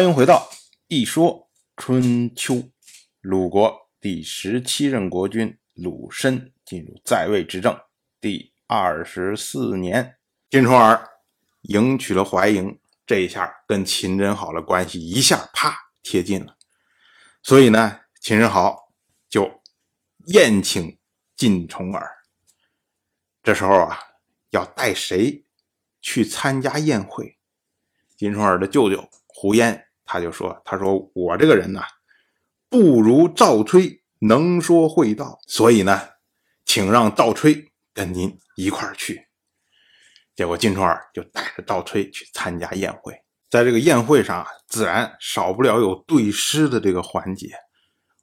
欢迎回到《一说春秋》。鲁国第十七任国君鲁申进入在位执政第二十四年，晋重耳迎娶了怀莹，这一下跟秦真好。的关系一下啪贴近了。所以呢，秦真好。就宴请晋重耳。这时候啊，要带谁去参加宴会？晋重耳的舅舅。胡烟他就说：“他说我这个人呢，不如赵吹能说会道，所以呢，请让赵吹跟您一块儿去。”结果晋重耳就带着赵吹去参加宴会，在这个宴会上啊，自然少不了有对诗的这个环节。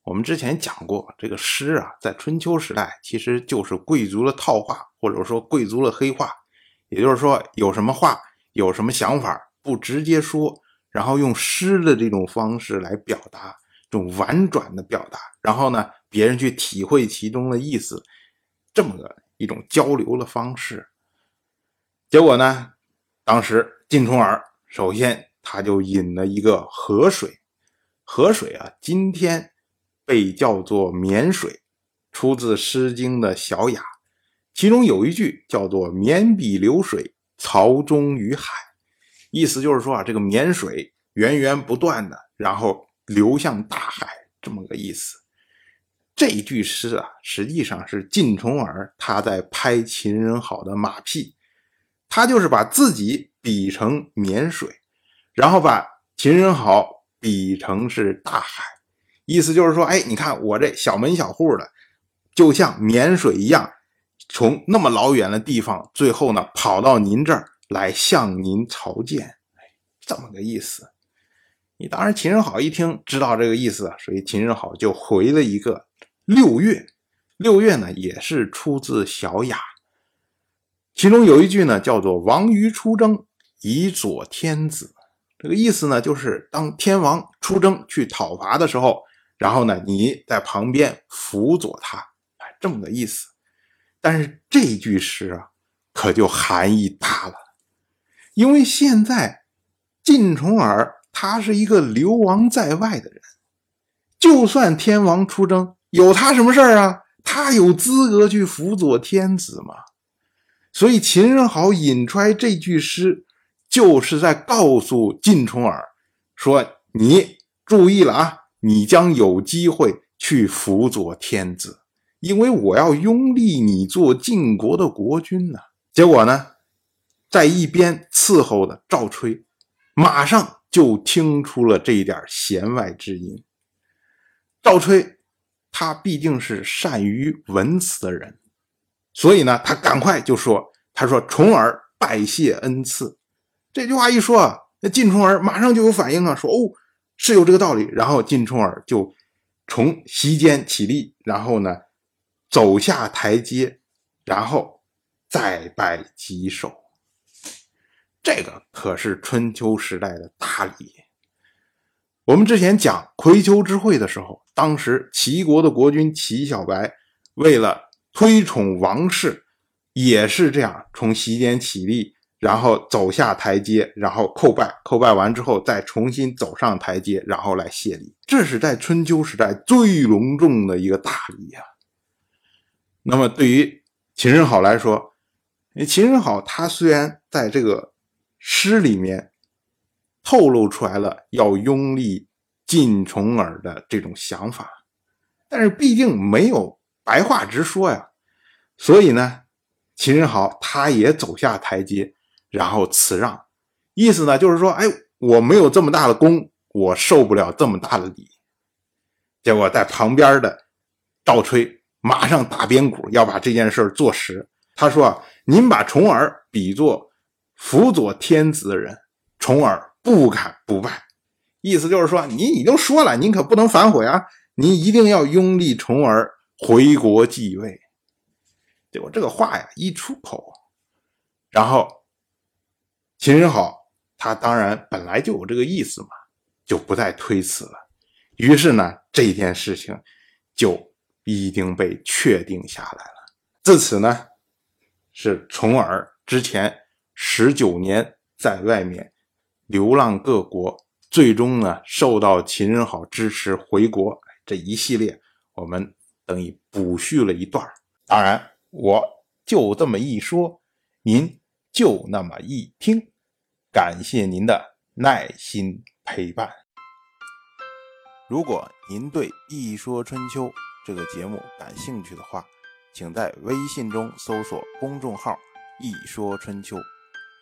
我们之前讲过，这个诗啊，在春秋时代其实就是贵族的套话，或者说贵族的黑话，也就是说有什么话，有什么想法，不直接说。然后用诗的这种方式来表达，这种婉转的表达，然后呢，别人去体会其中的意思，这么个一种交流的方式。结果呢，当时晋重耳首先他就引了一个河水，河水啊，今天被叫做绵水，出自《诗经》的小雅，其中有一句叫做“绵笔流水，曹中于海”。意思就是说啊，这个绵水源源不断的，然后流向大海，这么个意思。这句诗啊，实际上是晋重耳他在拍秦人好的马屁，他就是把自己比成绵水，然后把秦人好比成是大海，意思就是说，哎，你看我这小门小户的，就像绵水一样，从那么老远的地方，最后呢跑到您这儿。来向您朝见，哎，这么个意思。你当然秦人好一听知道这个意思，所以秦人好就回了一个六月。六月呢也是出自小雅，其中有一句呢叫做“王于出征，以佐天子”。这个意思呢就是当天王出征去讨伐的时候，然后呢你在旁边辅佐他，哎，这么个意思。但是这句诗啊，可就含义大了。因为现在晋重耳他是一个流亡在外的人，就算天王出征，有他什么事儿啊？他有资格去辅佐天子吗？所以秦人好引出来这句诗，就是在告诉晋重耳说：“你注意了啊，你将有机会去辅佐天子，因为我要拥立你做晋国的国君呢。”结果呢？在一边伺候的赵吹，马上就听出了这一点弦外之音。赵吹，他毕竟是善于文辞的人，所以呢，他赶快就说：“他说重耳拜谢恩赐。”这句话一说啊，那晋重耳马上就有反应啊，说：“哦，是有这个道理。”然后晋重耳就从席间起立，然后呢，走下台阶，然后再拜几首。这个可是春秋时代的大礼。我们之前讲葵丘之会的时候，当时齐国的国君齐小白为了推崇王室，也是这样从席间起立，然后走下台阶，然后叩拜，叩拜完之后再重新走上台阶，然后来谢礼。这是在春秋时代最隆重的一个大礼呀。那么对于秦人好来说，秦人好他虽然在这个。诗里面透露出来了要拥立晋重耳的这种想法，但是毕竟没有白话直说呀，所以呢，秦仁好他也走下台阶，然后辞让，意思呢就是说，哎，我没有这么大的功，我受不了这么大的礼。结果在旁边的赵吹马上打边鼓，要把这件事做实。他说啊：“您把重耳比作。”辅佐天子的人，重耳不敢不拜。意思就是说，您已经说了，您可不能反悔啊！您一定要拥立重耳回国继位。结果这个话呀一出口，然后秦人好，他当然本来就有这个意思嘛，就不再推辞了。于是呢，这件事情就已经被确定下来了。自此呢，是重耳之前。十九年在外面流浪各国，最终呢受到秦人好支持回国。这一系列我们等于补叙了一段当然我就这么一说，您就那么一听，感谢您的耐心陪伴。如果您对《一说春秋》这个节目感兴趣的话，请在微信中搜索公众号“一说春秋”，